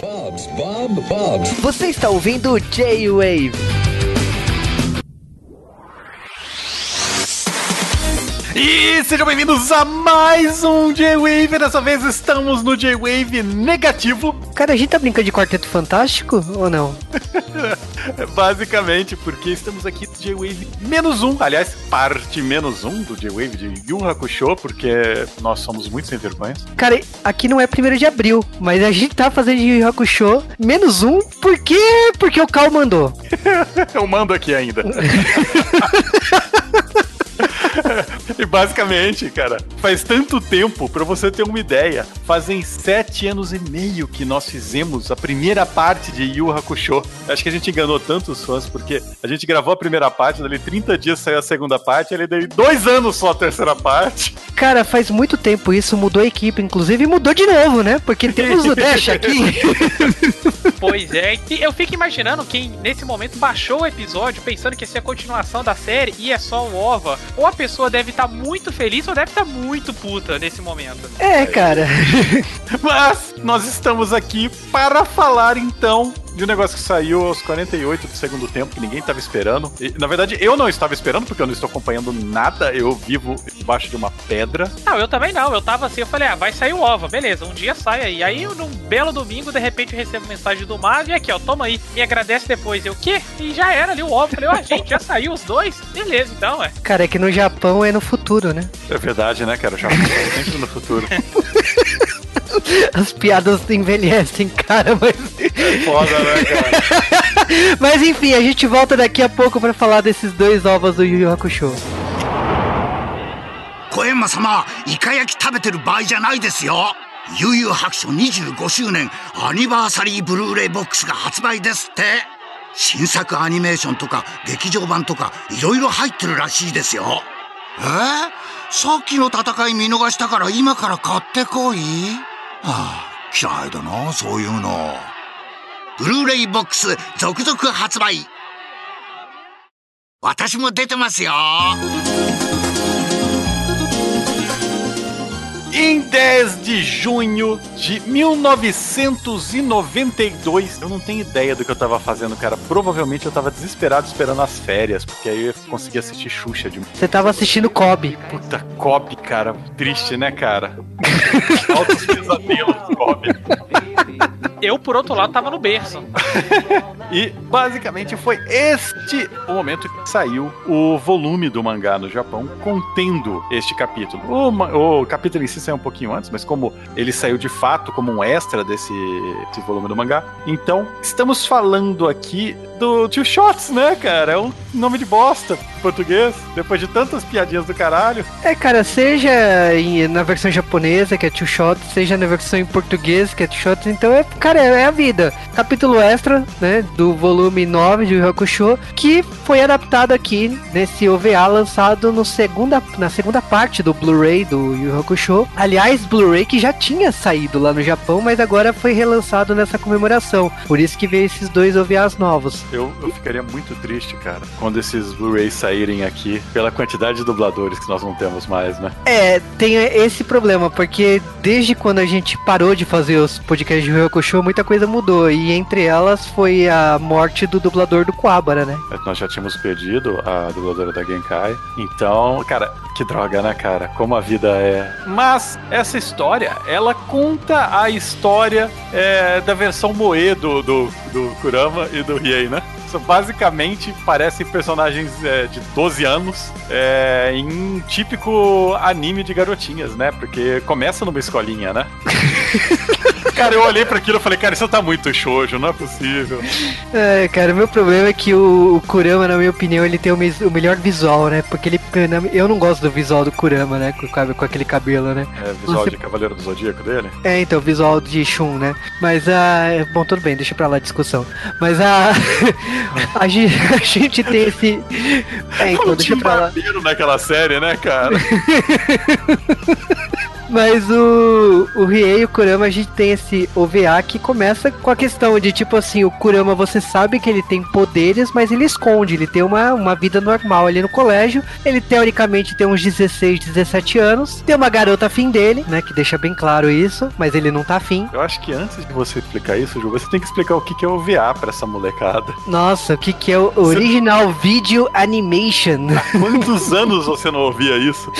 Bob's, Bob. Você está ouvindo J-Wave. E sejam bem-vindos a mais um J-Wave. Dessa vez estamos no J-Wave negativo. Cara, a gente tá brincando de Quarteto Fantástico ou não? Basicamente, porque estamos aqui no J-Wave menos um. Aliás, parte menos um do J-Wave de Yu Hakusho, porque nós somos muito sem vergonha. Cara, aqui não é 1 de abril, mas a gente tá fazendo Yu Hakusho menos um, por quê? Porque o Cal mandou. Eu mando aqui ainda. e basicamente, cara, faz tanto tempo, pra você ter uma ideia, fazem sete anos e meio que nós fizemos a primeira parte de Yu Hakusho. Acho que a gente enganou tantos fãs, porque a gente gravou a primeira parte, dali 30 dias saiu a segunda parte, ele deu dois anos só a terceira parte. Cara, faz muito tempo isso, mudou a equipe, inclusive mudou de novo, né? Porque temos o Dash aqui. Pois é, e eu fico imaginando quem nesse momento baixou o episódio pensando que ia ser a continuação da série e é só o OVA. Ou a pessoa deve estar muito feliz ou deve estar muito puta nesse momento. É, cara. Mas nós estamos aqui para falar então de um negócio que saiu aos 48 do segundo tempo, que ninguém estava esperando. E, na verdade, eu não estava esperando, porque eu não estou acompanhando nada. Eu vivo embaixo de uma pedra. Não, eu também não. Eu tava assim, eu falei, ah, vai sair o OVA, beleza, um dia sai aí. Aí, num belo domingo, de repente, eu recebo mensagem do Mago e aqui, ó, toma aí, me agradece depois. Eu, o quê? E já era ali o OVA. Falei, ó, gente, já saiu os dois? Beleza, então, é. Cara, é que no Japão é no futuro, né? É verdade, né, cara? Já sempre no futuro. As piadas envelhecem, cara, mas. Foda, né, cara? mas enfim, a gente volta daqui a pouco pra falar desses dois ovos do Yu Yu Hakusho. 小山様イカ焼き食べてる場合じゃないですよ悠々白書25周年アニバーサリーブルーレイボックスが発売ですって新作アニメーションとか劇場版とかいろいろ入ってるらしいですよえー、さっきの戦い見逃したから今から買ってこいはあ嫌いだなそういうの。ブルーレイボックス続々発売。私も出てますよ。Em 10 de junho de 1992, eu não tenho ideia do que eu tava fazendo, cara. Provavelmente eu tava desesperado esperando as férias, porque aí eu ia conseguir assistir Xuxa de Você tava assistindo Kobe. puta Kobe, cara. Triste, né, cara? Altos pesadelos, Kobe. Eu, por outro lado, tava no berço. E basicamente foi este o momento que saiu o volume do mangá no Japão contendo este capítulo. O, o capítulo em si saiu um pouquinho antes, mas como ele saiu de fato como um extra desse, desse volume do mangá, então estamos falando aqui do Two Shots, né, cara? É um nome de bosta em português, depois de tantas piadinhas do caralho. É, cara, seja na versão japonesa, que é Two Shots, seja na versão em português, que é Two Shots, então é, cara, é a vida. Capítulo extra, né, do volume 9 de Hakusho, que foi adaptado aqui nesse OVA lançado no segunda, na segunda parte do Blu-ray do Yu Hakusho. Aliás, Blu-ray que já tinha saído lá no Japão, mas agora foi relançado nessa comemoração. Por isso que veio esses dois OVAs novos. Eu, eu ficaria muito triste, cara, quando esses Blu-rays saírem aqui, pela quantidade de dubladores que nós não temos mais, né? É, tem esse problema, porque desde quando a gente parou de fazer os podcasts de Yu Yu Muita coisa mudou. E entre elas foi a morte do dublador do Kuwabara, né? Nós já tínhamos perdido a dubladora da Genkai. Então, cara, que droga, né, cara? Como a vida é. Mas essa história, ela conta a história é, da versão Moe do, do, do Kurama e do Riei, né? São basicamente parecem personagens é, de 12 anos é, em um típico anime de garotinhas, né? Porque começa numa escolinha, né? cara, eu olhei pra aquilo e falei, cara, isso tá muito shoujo, não é possível. É, cara, o meu problema é que o, o Kurama, na minha opinião, ele tem o, o melhor visual, né? Porque ele. Eu não gosto do visual do Kurama, né? Com, com aquele cabelo, né? É, visual Você- de Cavaleiro do Zodíaco dele. É, então, visual de Shun, né? Mas a. bom, tudo bem, deixa pra lá a discussão. Mas a. a, gen- a gente tem esse. É, então, deixa pra lá. naquela série, né, cara? Mas o, o Riei e o Kurama, a gente tem esse OVA que começa com a questão de tipo assim: o Kurama você sabe que ele tem poderes, mas ele esconde, ele tem uma, uma vida normal ali no colégio. Ele teoricamente tem uns 16, 17 anos. Tem uma garota afim dele, né? Que deixa bem claro isso, mas ele não tá afim. Eu acho que antes de você explicar isso, Ju, você tem que explicar o que que é OVA pra essa molecada. Nossa, o que, que é o Original Video Animation? Quantos anos você não ouvia isso?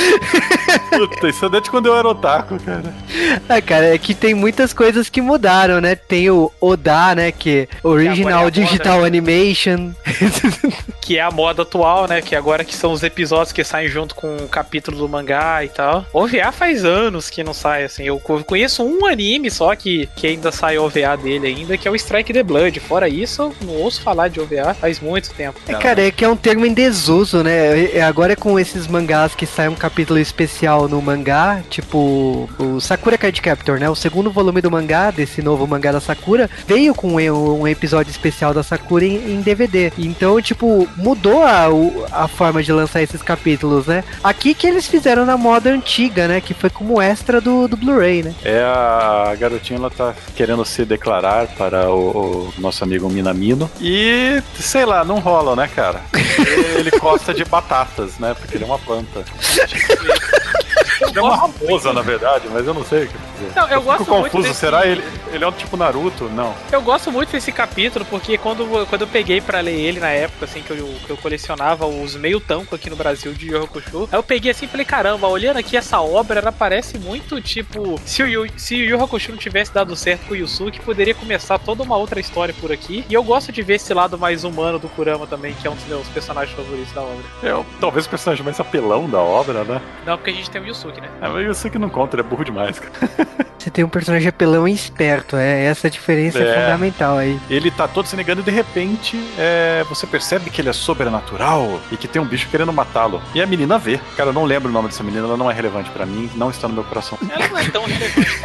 Puta, isso é desde quando eu era otaku, cara. Ah, cara, é que tem muitas coisas que mudaram, né? Tem o Oda, né? Que é Original é Digital moda, né? Animation. Que é a moda atual, né? Que agora que são os episódios que saem junto com o capítulo do mangá e tal. OVA faz anos que não sai, assim. Eu co- conheço um anime só que, que ainda sai OVA dele ainda, que é o Strike the Blood. Fora isso, eu não ouço falar de OVA faz muito tempo. É, cara, é que é um termo em desuso, né? É- Agora é com esses mangás que sai um capítulo especial no mangá, tipo o Sakura Card Captor, né? O segundo volume do mangá, desse novo mangá da Sakura, veio com um episódio especial da Sakura em, em DVD. Então, tipo, mudou a, a forma de lançar esses capítulos, né? Aqui que eles fizeram na moda antiga, né? Que foi como extra do, do Blu-ray, né? É a garotinha, ela tá querendo se declarar para o, o nosso amigo Minamino. E, sei lá, não rola, né, cara? Ele gosta de batatas, né? Porque ele é uma planta. É uma raposa, na verdade, mas eu não sei dizer. Não, eu gosto Fico muito confuso, desse- será ele? Ele é um tipo Naruto? Não. Eu gosto muito desse capítulo porque quando, quando eu peguei pra ler ele na época, assim, que eu, que eu colecionava os meio tanco aqui no Brasil de Hakusho, aí eu peguei assim e falei, caramba, olhando aqui essa obra, ela parece muito tipo, se o Yu, se o Yu Hakusho não tivesse dado certo com o Yusuke, poderia começar toda uma outra história por aqui. E eu gosto de ver esse lado mais humano do Kurama também, que é um dos meus personagens favoritos da obra. É o- talvez o personagem mais apelão da obra, né? Não, porque a gente tem o Yusuke, né? É, mas eu sei que não conta, ele é burro demais, cara. Você tem um personagem apelão e esperto, é essa diferença é, É. fundamental aí. Ele tá todo se negando e de repente é, você percebe que ele é sobrenatural e que tem um bicho querendo matá-lo. E a menina vê. Cara, eu não lembro o nome dessa menina, ela não é relevante pra mim, não está no meu coração. Ela não é tão relevante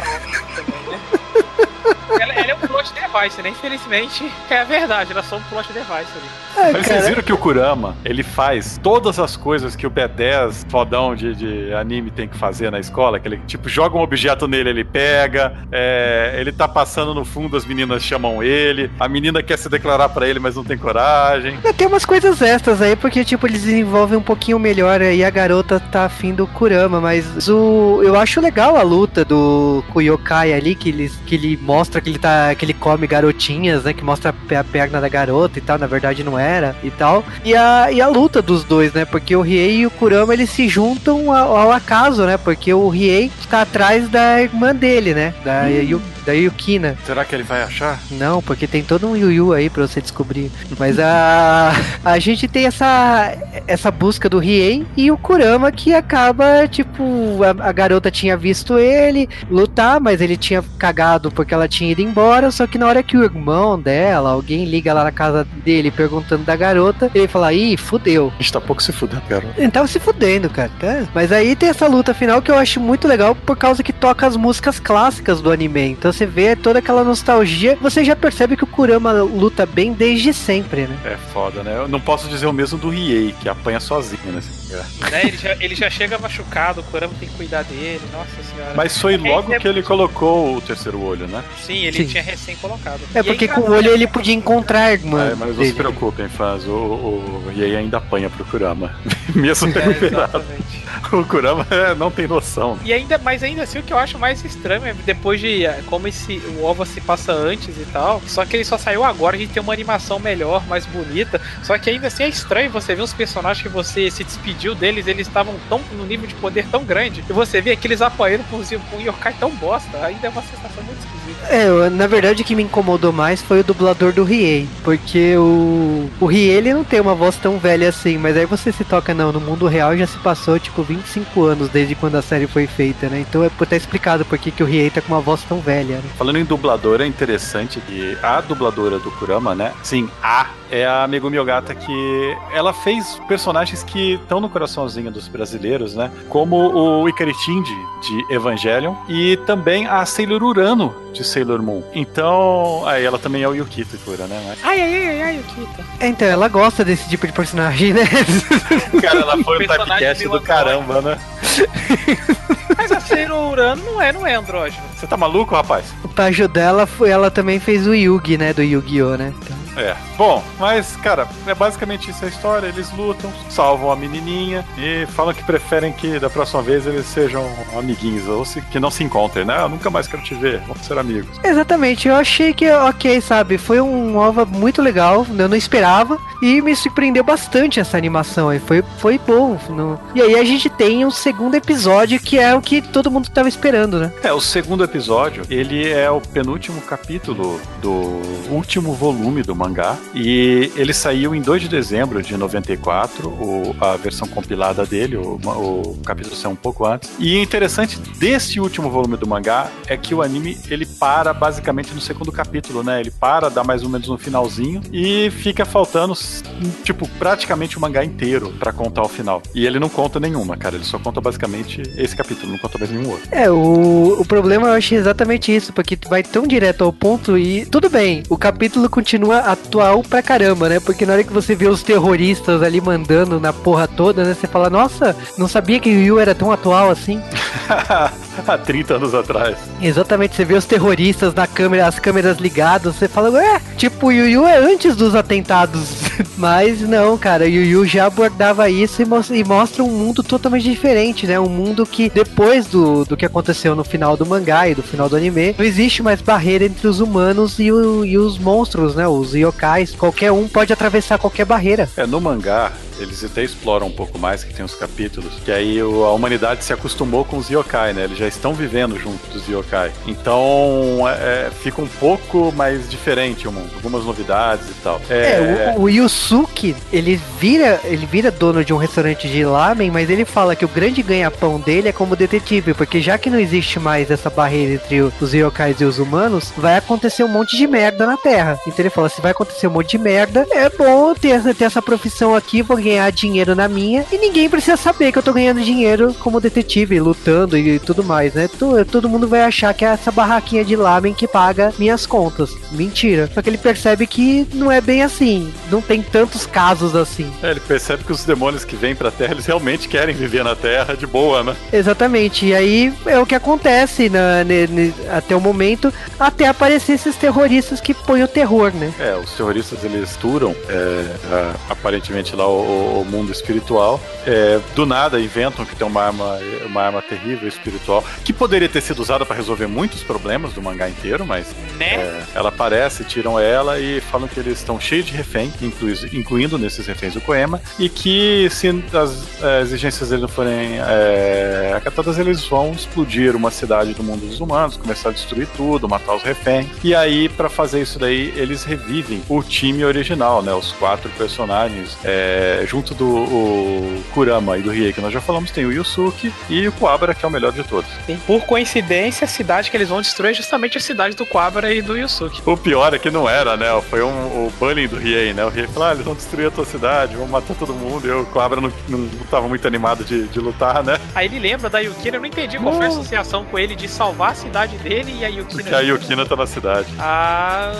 plot device, né? Infelizmente, é a verdade, ela é só um plot device ali. Ah, Mas vocês viram que o Kurama, ele faz todas as coisas que o B10 fodão de, de anime tem que fazer na escola, que ele, tipo, joga um objeto nele, ele pega, é, ele tá passando no fundo, as meninas chamam ele, a menina quer se declarar pra ele, mas não tem coragem. É, Tem umas coisas extras aí, porque, tipo, eles desenvolvem um pouquinho melhor aí a garota tá afim do Kurama, mas o. Eu acho legal a luta do Kuyokai ali, que ele, que ele mostra que ele tá. que ele come garotinhas, né? Que mostra a pe- a perna da garota e tal, na verdade não era e tal. E a, e a luta dos dois, né? Porque o Riei e o Kurama eles se juntam ao, ao acaso, né? Porque o Riei tá atrás da irmã dele, né? Da, Yu- da Yukina. Será que ele vai achar? Não, porque tem todo um Yu-Yu aí pra você descobrir. Mas a a gente tem essa essa busca do Riei e o Kurama que acaba, tipo, a, a garota tinha visto ele lutar, mas ele tinha cagado porque ela tinha ido embora, só que na hora que o irmão dela, alguém liga lá na casa dele perguntando da garota, ele fala, ih, fudeu. A gente tá pouco se fudendo, garoto. Ele tava se fudendo, cara. tá? Mas aí tem essa luta final que eu acho muito legal por causa que toca as músicas clássicas do anime. Então você vê toda aquela nostalgia, você já percebe que o Kurama luta bem desde sempre, né? É foda, né? Eu não posso dizer o mesmo do Riei, que apanha sozinho. Né, Ele, já, ele já chega machucado, o Kurama tem que cuidar dele, nossa senhora. Mas foi logo é que ele colocou o terceiro olho, né? Sim, ele Sim. tinha recém colocado. É porque com o olho ele podia encontrar a irmã. É, mas não se preocupem, fãs. O, o Riei ainda apanha pro Kurama. Mesmo É, recuperado. exatamente. o Kurama é, não tem noção. E ainda, mas ainda assim o que eu acho mais estranho é depois de eh, como esse o OVA se passa antes e tal, só que ele só saiu agora, a gente tem uma animação melhor, mais bonita, só que ainda assim é estranho você ver os personagens que você se despediu deles, eles estavam tão no nível de poder tão grande, e você vê aqueles apanhando com um yokai tão bosta, ainda é uma sensação muito esquisita. É, na verdade o que me incomodou mais foi o dublador do Riei. Porque o, o Riei ele não tem uma voz tão velha assim, mas aí você se toca, não, no mundo real já se passou tipo 25 anos desde quando a série foi feita, né? Então é ter explicado por que, que o Riei tá com uma voz tão velha, né? Falando em dublador, é interessante que a dubladora do Kurama, né? Sim, a é a Megumi Ogata que ela fez personagens que estão no coraçãozinho dos brasileiros, né? Como o Ikaritinji de Evangelion e também a Sailor Urano de Sailor Moon. Então, aí ela também é o Yukito Kura, né? Mas- Ai, ai, ai, ai, Yukita. Então, ela gosta desse tipo de personagem, né? Cara, ela foi um typecast do caramba, né? Mas assim, Zero Urano não é, não é andrógeno. Você tá maluco, rapaz? O Pajo dela foi, ela também fez o Yugi, né? Do Yu-Gi-Oh, né? Então, É. Bom, mas, cara, é basicamente isso a história. Eles lutam, salvam a menininha e falam que preferem que da próxima vez eles sejam amiguinhos, ou se, que não se encontrem, né? Eu nunca mais quero te ver, vamos ser amigos. Exatamente, eu achei que, ok, sabe, foi um OVA muito legal, eu não esperava, e me surpreendeu bastante essa animação aí, foi, foi bom. não- E aí a gente tem um segundo episódio que é o que todo mundo tava esperando, né? É, o segundo episódio, ele é o penúltimo capítulo do último volume do mangá. E ele saiu em 2 de dezembro de 94, o, a versão compilada dele, o, o capítulo saiu um pouco antes. E interessante desse último volume do mangá é que o anime ele para basicamente no segundo capítulo, né? Ele para, dá mais ou menos no finalzinho e fica faltando, tipo, praticamente o mangá inteiro pra contar o final. E ele não conta nenhuma, cara. Ele só conta basicamente esse capítulo, não conta mais nenhum outro. É, o, o problema eu achei exatamente isso, porque tu vai tão direto ao ponto e tudo bem, o capítulo continua atual pra caramba, né? Porque na hora que você vê os terroristas ali mandando na porra toda, né? Você fala, nossa, não sabia que o Yu era tão atual assim. Há 30 anos atrás. Exatamente, você vê os terroristas na câmera, as câmeras ligadas, você fala, ué, tipo, o Yu é antes dos atentados. Mas não, cara, Yu Yu já abordava isso e, mos- e mostra um mundo totalmente diferente, né? Um mundo que depois do, do que aconteceu no final do mangá e do final do anime, não existe mais barreira entre os humanos e, o- e os monstros, né? Os yokais. Qualquer um pode atravessar qualquer barreira. É, no mangá, eles até exploram um pouco mais, que tem os capítulos, que aí a humanidade se acostumou com os yokai, né? Eles já estão vivendo junto dos yokai. Então, é, é, fica um pouco mais diferente o mundo, algumas novidades e tal. É, o, o Yusuke, ele vira, ele vira dono de um restaurante de lamen, mas ele fala que o grande ganha-pão dele é como detetive, porque já que não existe mais essa barreira entre os yokais e os humanos, vai acontecer um monte de merda na Terra. Então ele fala, se vai acontecer um monte de merda, é bom ter, essa- ter essa profissão aqui, vou ganhar dinheiro na minha, e ninguém precisa saber que eu tô ganhando dinheiro como detetive, lutando e tudo mais, né? To- Todo mundo vai achar que é essa barraquinha de lamen que paga minhas contas. Mentira. Só que ele percebe que não é bem assim. Não tem tantos casos assim. É, ele percebe que os demônios que vêm pra Terra, eles realmente querem viver na Terra de boa, né? Exatamente. E aí é o que acontece na- ne- ne- até o momento, até aparecer esses terroristas que põem o terror, né? É, os terroristas eles turam é, a- aparentemente lá o, o mundo espiritual. É, do nada inventam que tem uma arma, uma arma terrível espiritual que poderia ter sido usada para resolver muitos problemas do mangá inteiro, mas Né? é, ela aparece, tiram ela e falam que eles estão cheios de refém, inclui- incluindo nesses reféns o Koema, e que se as é, exigências deles não forem é, acatadas, eles vão explodir uma cidade do mundo dos humanos, começar a destruir tudo, matar os reféns. E aí, pra fazer isso daí, eles revivem o time original, né? Os quatro personagens, é, junto do o Kurama e do Riei, que nós já falamos, tem o Yusuke e o Kuwabara, que é o melhor de todos. E por coincidência, a cidade que eles vão destruir é justamente a cidade do Quabara e do Yusuke. O pior é que não era, né? Foi um, o bullying do Riei, né? O Riei falou, ah, eles vão destruir a tua cidade, vão matar todo mundo. E o Kuwabara não, não, tava muito animado de, de lutar, né? Aí ele lembra da Yukina, eu não entendi qual foi a associação com ele de salvar a cidade dele e a Yukina. Porque a Yukina tá na cidade. Ah,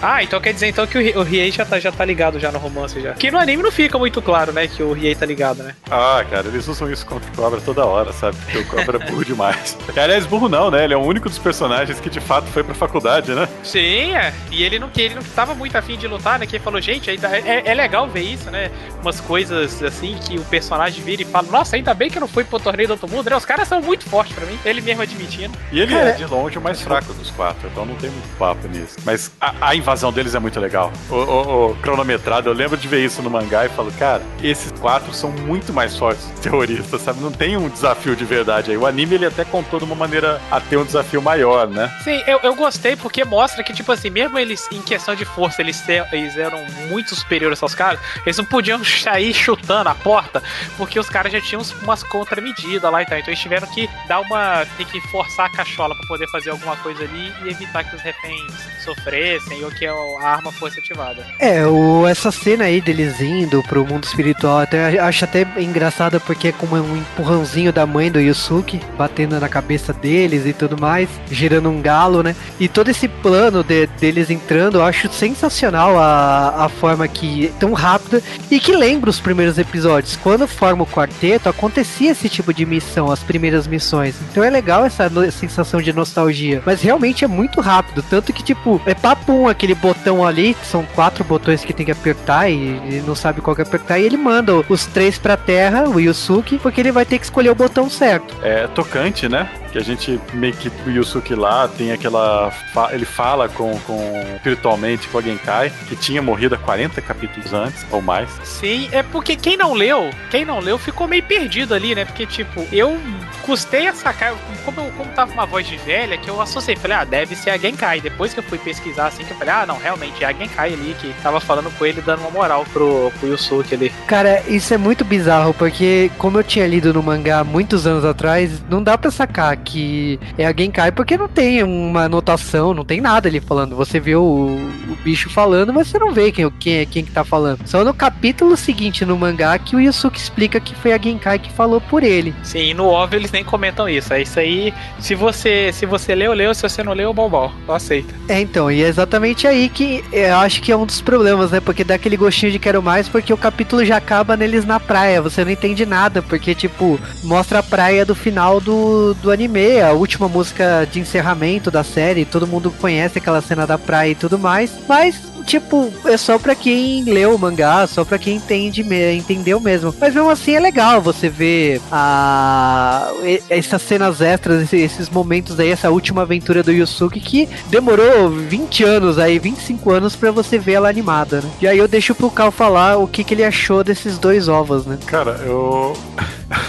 ah, então quer dizer então que o, Ri- o Riei já tá, já tá ligado já no romance já. Que no anime não fica muito claro, né, que o Riei tá ligado, né? Ah, cara, eles usam isso contra o Cobra toda hora, sabe? Porque o Cobra é burro demais. Aliás, burro não, né? Ele é o único dos personagens que de fato foi pra faculdade, né? Sim, é. E ele não, que ele não tava muito afim de lutar, né? Que ele falou, gente, ainda é, é legal ver isso, né? Umas coisas assim que o personagem vira e fala, nossa, ainda bem que eu não fui pro torneio do outro mundo, né? Os caras são muito fortes pra mim. Ele mesmo admitindo. E ele Cara, é de longe o mais fraco dos quatro, então não tem muito papo nisso. Mas a, a invasão deles é muito legal. O, o- o cronometrado, eu lembro de ver isso no mangá e falo, cara, esses quatro são muito mais fortes que os terroristas, sabe? Não tem um desafio de verdade aí. O anime ele até contou de uma maneira a ter um desafio maior, né? Sim, eu, eu gostei porque mostra que, tipo assim, mesmo eles, em questão de força, eles, te- eles eram muito superiores aos caras, eles não podiam sair chutando a porta, porque os caras já tinham umas contramedidas lá e tal. Então eles tiveram que dar uma. tem que forçar a cachola pra poder fazer alguma coisa ali e evitar que os reféns sofressem ou que a a arma fosse ativada. É, o, essa cena aí deles indo pro mundo espiritual. Até acho até engraçado porque é como um empurrãozinho da mãe do Yusuke, batendo na cabeça deles e tudo mais, girando um galo, né? E todo esse plano de, deles entrando, eu acho sensacional a, a forma que tão rápida e que lembra os primeiros episódios. Quando forma o quarteto, acontecia esse tipo de missão, as primeiras missões. Então é legal essa sensação de nostalgia. Mas realmente é muito rápido, tanto que tipo, é papum aquele botão ali, são quatro botões que tem que apertar e ele não sabe qual que apertar, e ele manda os três pra terra, o Yusuke, porque ele vai ter que escolher o botão certo. É tocante, né? Que a gente meio que o Yusuke lá tem aquela. Ele fala com, com espiritualmente com a Genkai, que tinha morrido há 40 capítulos antes, ou mais. Sim, é porque quem não leu, quem não leu ficou meio perdido ali, né? Porque, tipo, eu custei a sacar, como, eu, como tava uma voz de velha, que eu associei, falei, ah, deve ser a Genkai. Depois que eu fui pesquisar assim, que eu falei, ah, não, realmente é a Genkai ali que tava falando com ele, dando uma moral pro, pro Yusuke ali. Cara, isso é muito bizarro, porque como eu tinha lido no mangá muitos anos atrás, não dá pra sacar que é a Genkai, porque não tem uma anotação, não tem nada ali falando. Você vê o, o bicho falando, mas você não vê quem, quem é quem que tá falando. Só no capítulo seguinte no mangá que o Yusuke explica que foi a Genkai que falou por ele. Sim, no OVA eles nem comentam isso. É isso aí. Se você se você leu, leu. Se você não leu. Não aceita. É, então. E é exatamente aí que eu acho que é um dos problemas, né? Porque dá aquele gostinho de quero mais, porque o capítulo já acaba neles na praia. Você não entende nada, porque, tipo, mostra a praia do final do, do anime, a última música de encerramento da série. Todo mundo conhece aquela cena da praia e tudo mais. Mas tipo, é só pra quem leu o mangá, só pra quem entende, entendeu mesmo. Mas mesmo assim é legal você ver a, essas cenas extras, esses momentos aí, essa última aventura do Yusuke que demorou 20 anos aí, 25 anos pra você ver ela animada, né? E aí eu deixo pro Cal falar o que, que ele achou desses dois ovos, né? Cara, eu.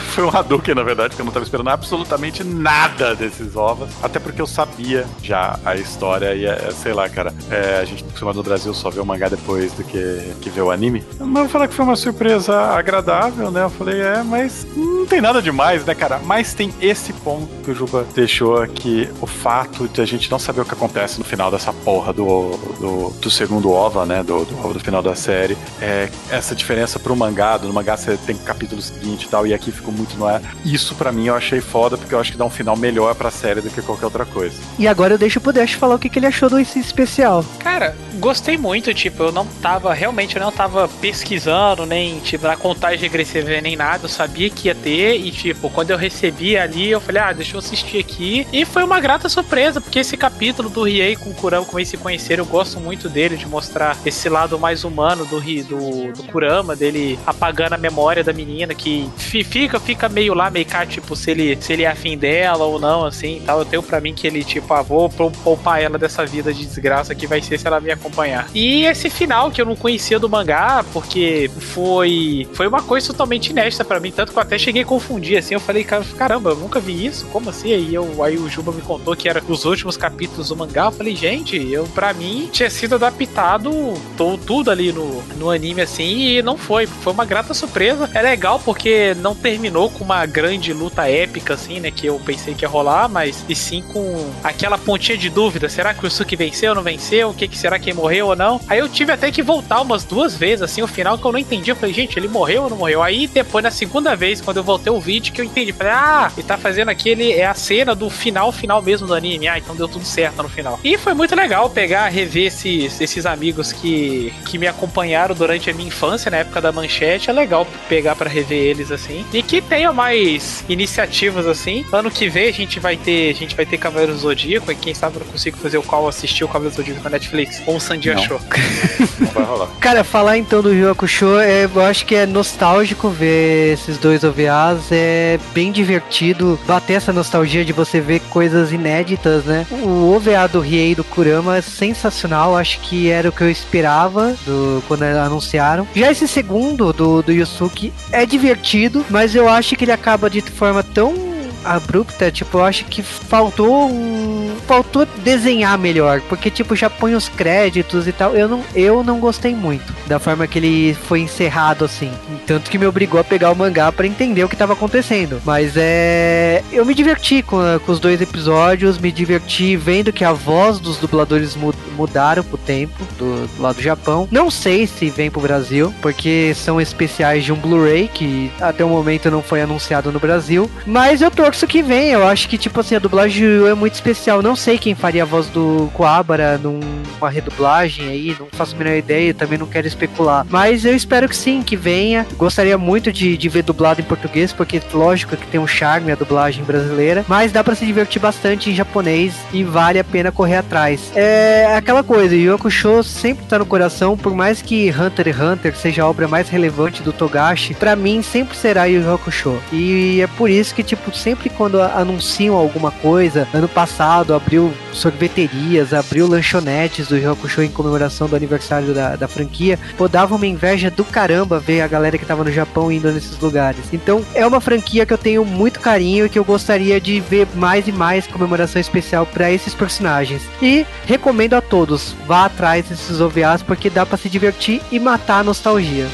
Foi um Hadouken, na verdade, que eu não tava esperando absolutamente nada desses ovos. Até porque eu sabia já a história e, é, sei lá, cara, é, a gente acostumado no Brasil só ver o mangá depois do que, que ver o anime. Mas vou falar que foi uma surpresa agradável, né? Eu falei, é, mas não tem nada demais, né, cara? Mas tem esse ponto que o Juba deixou aqui, o fato de a gente não saber o que acontece no final dessa porra do, do, do segundo OVA, né? Do, do do final da série. É, essa diferença pro mangá, no mangá você tem capítulo seguinte e tal, e aqui ficou muito no ar. Isso para mim eu achei foda, porque eu acho que dá um final melhor pra série do que qualquer outra coisa. E agora eu deixo pro Dash falar o que, que ele achou do esse especial. Cara, gostei muito, tipo, eu não tava, realmente eu não tava pesquisando, nem, tipo, na contagem regressiva nem nada, eu sabia que ia ter, e, tipo, quando eu recebi ali, eu falei, ah, deixa eu assistir aqui, e foi uma grata surpresa, porque esse capítulo do Riei com o Kurama, como eles se conheceram, eu gosto muito dele, de mostrar esse lado mais humano do, do, do Kurama, dele apagando a memória da menina, que fica, fica meio lá, meio cá, tipo, se ele, se ele é afim dela ou não, assim, tal, eu tenho pra mim que ele, tipo, ah, vou poupar ela dessa vida de desgraça que vai ser se ela me acompanhar. E esse final que eu não conhecia do mangá, porque foi foi uma coisa totalmente inédita para mim, tanto que eu até cheguei a confundir assim, eu falei, caramba, eu nunca vi isso, como assim? Aí, eu, aí o Juba me contou que era os últimos capítulos do mangá, eu falei, gente, eu para mim tinha sido adaptado todo, tudo ali no, no anime assim, e não foi, foi uma grata surpresa. É legal porque não terminou com uma grande luta épica assim, né, que eu pensei que ia rolar, mas e sim com aquela pontinha de dúvida, será que o Suki venceu ou não venceu? O que que será que morreu ou não? Aí eu tive até que voltar umas duas vezes, assim, o final que eu não entendi. Eu falei, gente, ele morreu ou não morreu? Aí depois, na segunda vez, quando eu voltei o vídeo, que eu entendi. Falei, ah, ele tá fazendo aquele. É a cena do final, final mesmo do anime. Ah, então deu tudo certo no final. E foi muito legal pegar, rever esses, esses amigos que, que me acompanharam durante a minha infância, na época da manchete. É legal pegar para rever eles, assim. E que tenha mais iniciativas, assim. Ano que vem a gente vai ter. A gente vai ter Cavaleiro Zodíaco. E quem sabe eu não consigo fazer o qual assistir o Cavaleiro Zodíaco na Netflix. Ou o Sandy achou. Não vai rolar. Cara, falar então do Yu Hakusho, é, eu acho que é nostálgico ver esses dois OVAs, é bem divertido bater essa nostalgia de você ver coisas inéditas, né? O OVA do Riei do Kurama é sensacional, acho que era o que eu esperava do, quando anunciaram. Já esse segundo do, do Yusuke é divertido, mas eu acho que ele acaba de forma tão abrupta, tipo, eu acho que faltou um. Faltou desenhar melhor. Porque, tipo, já põe os créditos e tal. Eu não, eu não gostei muito da forma que ele foi encerrado, assim. Tanto que me obrigou a pegar o mangá para entender o que tava acontecendo. Mas é. Eu me diverti com, com os dois episódios, me diverti vendo que a voz dos dubladores mudaram pro tempo do, do lado do Japão. Não sei se vem pro Brasil, porque são especiais de um Blu-ray que até o momento não foi anunciado no Brasil. Mas eu torço que vem. Eu acho que, tipo assim, a dublagem é muito especial. Não sei quem faria a voz do Coabara numa redublagem aí, não faço a menor ideia, também não quero especular. Mas eu espero que sim, que venha. Gostaria muito de, de ver dublado em português, porque lógico que tem um charme a dublagem brasileira, mas dá para se divertir bastante em japonês e vale a pena correr atrás. É aquela coisa, Yu Hakusho sempre tá no coração, por mais que Hunter x Hunter seja a obra mais relevante do Togashi, para mim sempre será Yu Hakusho. E é por isso que, tipo, sempre quando anunciam alguma coisa, ano passado abriu sorveterias, abriu lanchonetes do Yu Hakusho em comemoração do aniversário da, da franquia, pô, dava uma inveja do caramba ver a galera que tava no Japão indo nesses lugares. Então, é uma franquia que eu tenho muito carinho e que eu gostaria de ver mais e mais comemoração especial para esses personagens. E recomendo a todos, vá atrás desses OVAs porque dá para se divertir e matar a nostalgia.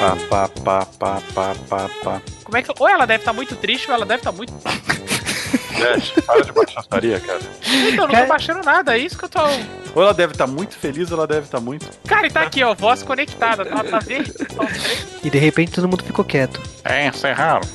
Pá, pá, pá, pá, pá, pá, pá. Como é que. Ou ela deve estar tá muito triste, ou ela deve estar tá muito. Dash, para de baixaria, cara. Então, não tô baixando nada, é isso que eu tô. Ou ela deve estar tá muito feliz, ou ela deve estar tá muito. Cara, e tá aqui, ó, voz conectada, tá, tá E de repente todo mundo ficou quieto. É, encerraram.